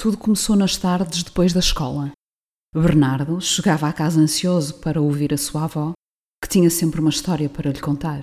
Tudo começou nas tardes depois da escola. Bernardo chegava à casa ansioso para ouvir a sua avó, que tinha sempre uma história para lhe contar.